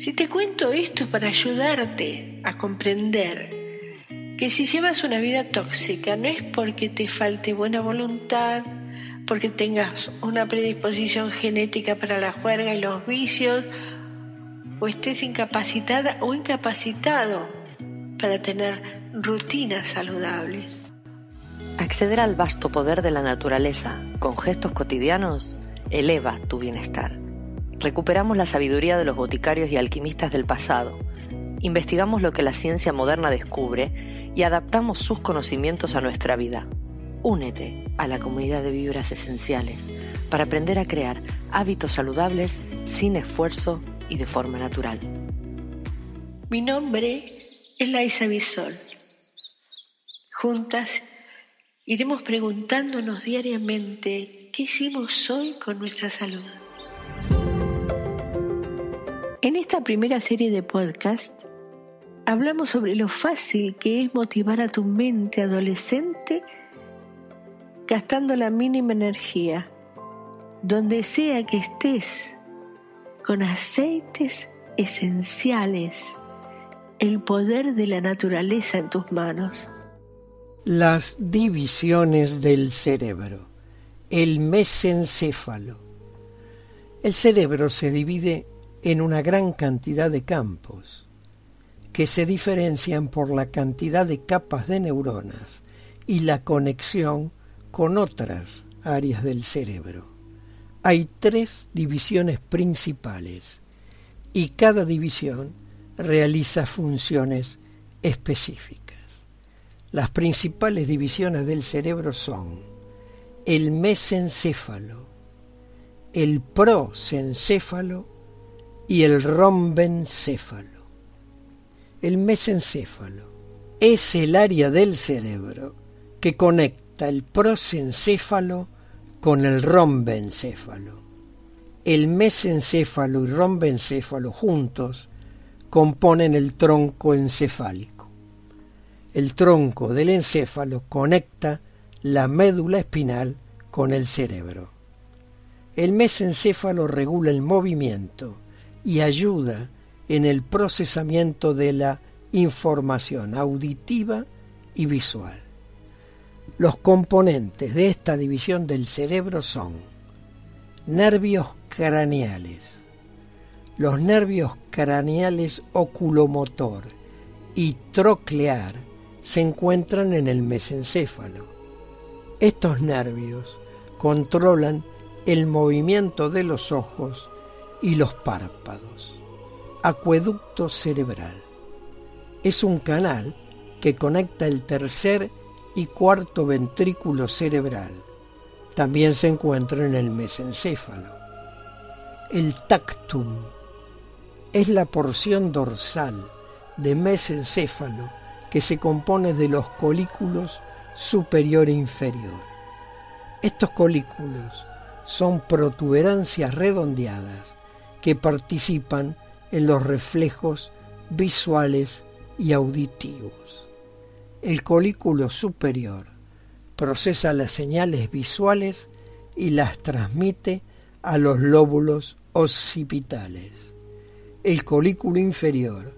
Si te cuento esto para ayudarte a comprender que si llevas una vida tóxica no es porque te falte buena voluntad, porque tengas una predisposición genética para la juerga y los vicios, o estés incapacitada o incapacitado para tener rutinas saludables. Acceder al vasto poder de la naturaleza con gestos cotidianos eleva tu bienestar. Recuperamos la sabiduría de los boticarios y alquimistas del pasado, investigamos lo que la ciencia moderna descubre y adaptamos sus conocimientos a nuestra vida. Únete a la comunidad de vibras esenciales para aprender a crear hábitos saludables sin esfuerzo y de forma natural. Mi nombre es Laisa Bisol. Juntas iremos preguntándonos diariamente qué hicimos hoy con nuestra salud. En esta primera serie de podcast hablamos sobre lo fácil que es motivar a tu mente adolescente gastando la mínima energía, donde sea que estés, con aceites esenciales, el poder de la naturaleza en tus manos. Las divisiones del cerebro, el mesencéfalo. El cerebro se divide en una gran cantidad de campos que se diferencian por la cantidad de capas de neuronas y la conexión con otras áreas del cerebro. Hay tres divisiones principales y cada división realiza funciones específicas. Las principales divisiones del cerebro son el mesencéfalo, el prosencéfalo y el rombencéfalo. El mesencéfalo es el área del cerebro que conecta el prosencéfalo con el rombencéfalo. El mesencéfalo y rombencéfalo juntos componen el tronco encefálico. El tronco del encéfalo conecta la médula espinal con el cerebro. El mesencéfalo regula el movimiento y ayuda en el procesamiento de la información auditiva y visual. Los componentes de esta división del cerebro son nervios craneales, los nervios craneales oculomotor y troclear se encuentran en el mesencéfalo. Estos nervios controlan el movimiento de los ojos y los párpados. Acueducto cerebral. Es un canal que conecta el tercer y cuarto ventrículo cerebral. También se encuentra en el mesencéfalo. El tactum es la porción dorsal de mesencéfalo que se compone de los colículos superior e inferior. Estos colículos son protuberancias redondeadas que participan en los reflejos visuales y auditivos. El colículo superior procesa las señales visuales y las transmite a los lóbulos occipitales. El colículo inferior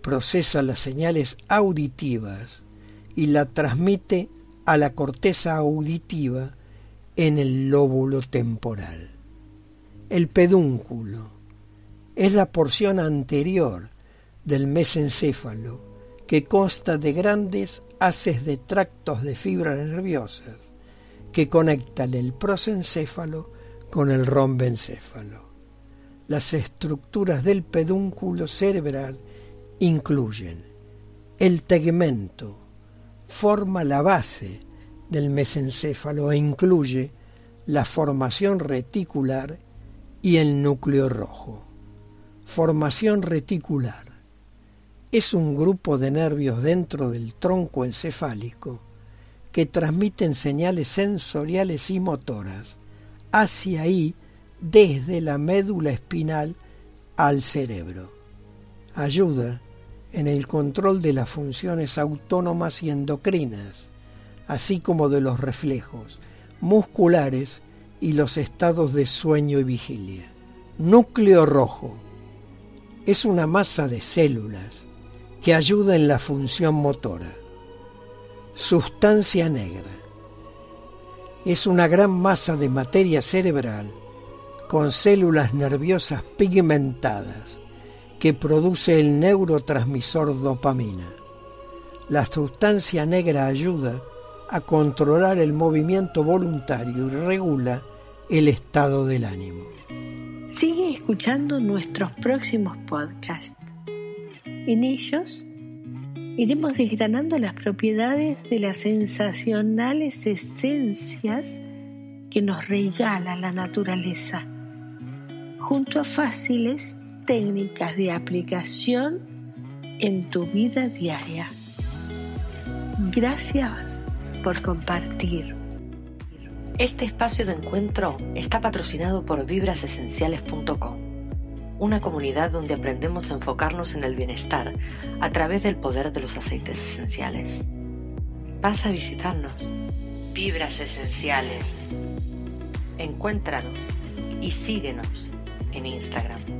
procesa las señales auditivas y la transmite a la corteza auditiva en el lóbulo temporal. El pedúnculo es la porción anterior del mesencéfalo que consta de grandes haces de tractos de fibras nerviosas que conectan el prosencéfalo con el rombencéfalo. Las estructuras del pedúnculo cerebral incluyen el tegmento, forma la base del mesencéfalo e incluye la formación reticular y el núcleo rojo. Formación reticular. Es un grupo de nervios dentro del tronco encefálico que transmiten señales sensoriales y motoras hacia ahí desde la médula espinal al cerebro. Ayuda en el control de las funciones autónomas y endocrinas, así como de los reflejos musculares y los estados de sueño y vigilia. Núcleo rojo es una masa de células que ayuda en la función motora. Sustancia negra es una gran masa de materia cerebral con células nerviosas pigmentadas que produce el neurotransmisor dopamina. La sustancia negra ayuda a controlar el movimiento voluntario y regula el estado del ánimo. Sigue escuchando nuestros próximos podcasts. En ellos iremos desgranando las propiedades de las sensacionales esencias que nos regala la naturaleza, junto a fáciles técnicas de aplicación en tu vida diaria. Gracias por compartir. Este espacio de encuentro está patrocinado por vibrasesenciales.com una comunidad donde aprendemos a enfocarnos en el bienestar a través del poder de los aceites esenciales. Pasa a visitarnos. Vibras Esenciales. Encuéntranos y síguenos en Instagram.